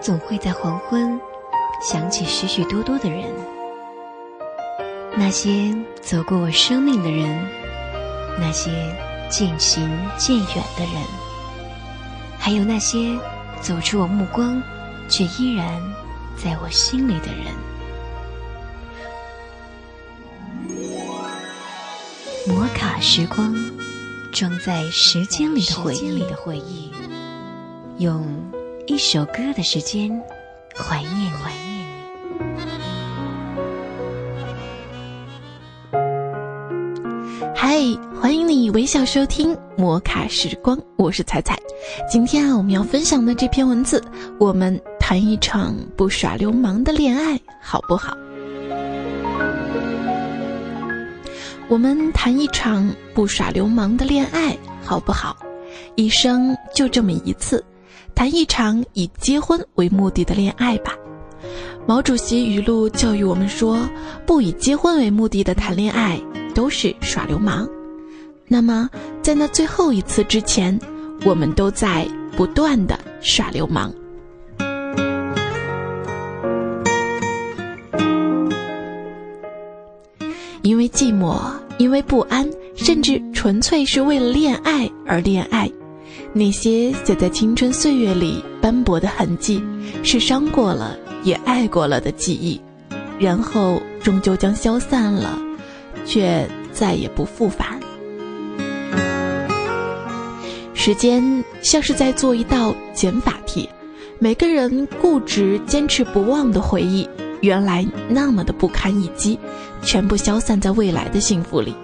总会在黄昏想起许许多多的人，那些走过我生命的人，那些渐行渐远的人，还有那些走出我目光却依然在我心里的人。摩卡时光，装在时间里的回忆，用一首歌的时间怀念怀念你。嗨，欢迎你微笑收听摩卡时光，我是彩彩。今天啊，我们要分享的这篇文字，我们谈一场不耍流氓的恋爱，好不好？我们谈一场不耍流氓的恋爱，好不好？一生就这么一次，谈一场以结婚为目的的恋爱吧。毛主席语录教育我们说，不以结婚为目的的谈恋爱都是耍流氓。那么，在那最后一次之前，我们都在不断的耍流氓。因为寂寞，因为不安，甚至纯粹是为了恋爱而恋爱。那些写在青春岁月里斑驳的痕迹，是伤过了也爱过了的记忆，然后终究将消散了，却再也不复返。时间像是在做一道减法题，每个人固执坚持不忘的回忆。原来那么的不堪一击，全部消散在未来的幸福里。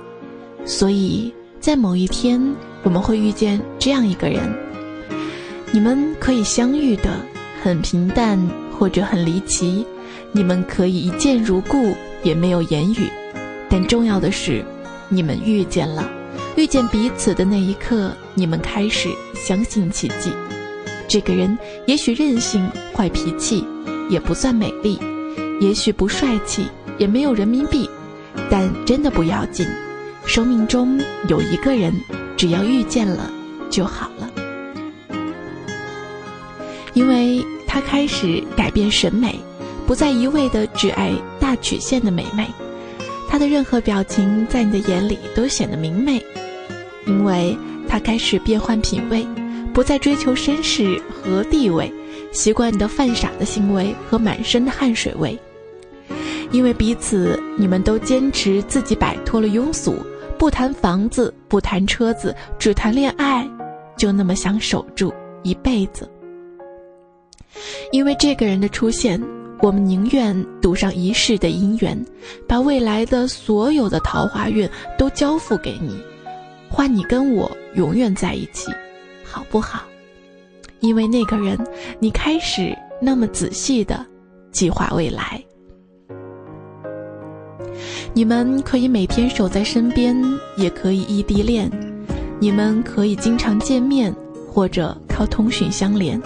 所以在某一天，我们会遇见这样一个人，你们可以相遇的很平淡或者很离奇，你们可以一见如故，也没有言语。但重要的是，你们遇见了，遇见彼此的那一刻，你们开始相信奇迹。这个人也许任性、坏脾气，也不算美丽。也许不帅气，也没有人民币，但真的不要紧。生命中有一个人，只要遇见了就好了，因为他开始改变审美，不再一味的只爱大曲线的美眉。他的任何表情在你的眼里都显得明媚，因为他开始变换品味，不再追求绅士和地位，习惯你的犯傻的行为和满身的汗水味。因为彼此，你们都坚持自己摆脱了庸俗，不谈房子，不谈车子，只谈恋爱，就那么想守住一辈子。因为这个人的出现，我们宁愿赌上一世的姻缘，把未来的所有的桃花运都交付给你，换你跟我永远在一起，好不好？因为那个人，你开始那么仔细的计划未来。你们可以每天守在身边，也可以异地恋；你们可以经常见面，或者靠通讯相连。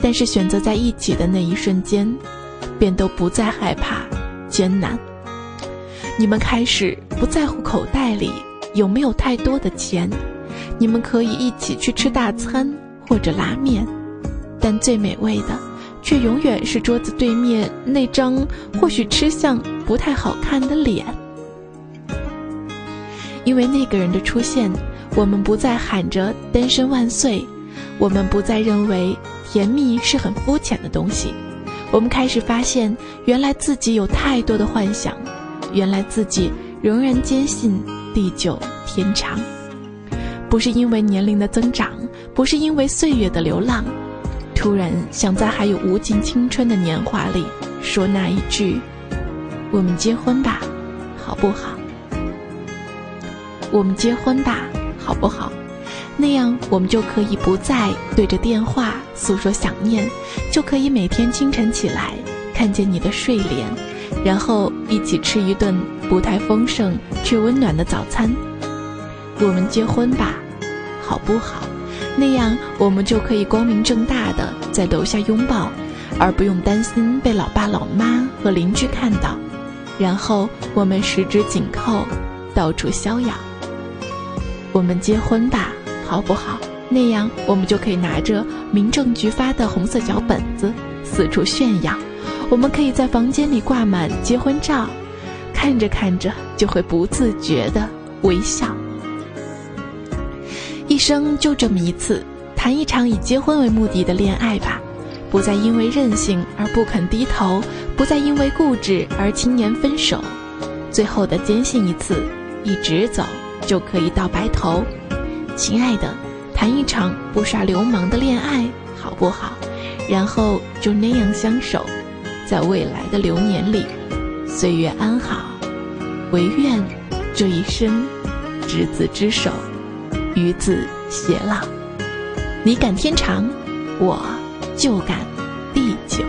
但是选择在一起的那一瞬间，便都不再害怕艰难。你们开始不在乎口袋里有没有太多的钱，你们可以一起去吃大餐或者拉面，但最美味的。却永远是桌子对面那张或许吃相不太好看的脸。因为那个人的出现，我们不再喊着“单身万岁”，我们不再认为甜蜜是很肤浅的东西。我们开始发现，原来自己有太多的幻想，原来自己仍然坚信地久天长。不是因为年龄的增长，不是因为岁月的流浪。突然想在还有无尽青春的年华里说那一句：“我们结婚吧，好不好？”我们结婚吧，好不好？那样我们就可以不再对着电话诉说想念，就可以每天清晨起来看见你的睡脸，然后一起吃一顿不太丰盛却温暖的早餐。我们结婚吧，好不好？那样，我们就可以光明正大的在楼下拥抱，而不用担心被老爸老妈和邻居看到。然后，我们十指紧扣，到处逍遥。我们结婚吧，好不好？那样我们就可以拿着民政局发的红色小本子四处炫耀。我们可以在房间里挂满结婚照，看着看着就会不自觉的微笑。一生就这么一次，谈一场以结婚为目的的恋爱吧，不再因为任性而不肯低头，不再因为固执而轻言分手。最后的坚信一次，一直走就可以到白头。亲爱的，谈一场不耍流氓的恋爱好不好？然后就那样相守。在未来的流年里，岁月安好，唯愿这一生执子之手，与子偕老。你赶天长，我就赶地久。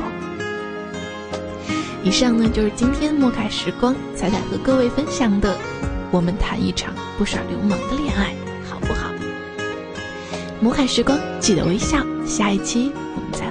以上呢就是今天莫卡时光彩彩和各位分享的，我们谈一场不耍流氓的恋爱，好不好？摩卡时光，记得微笑。下一期我们再。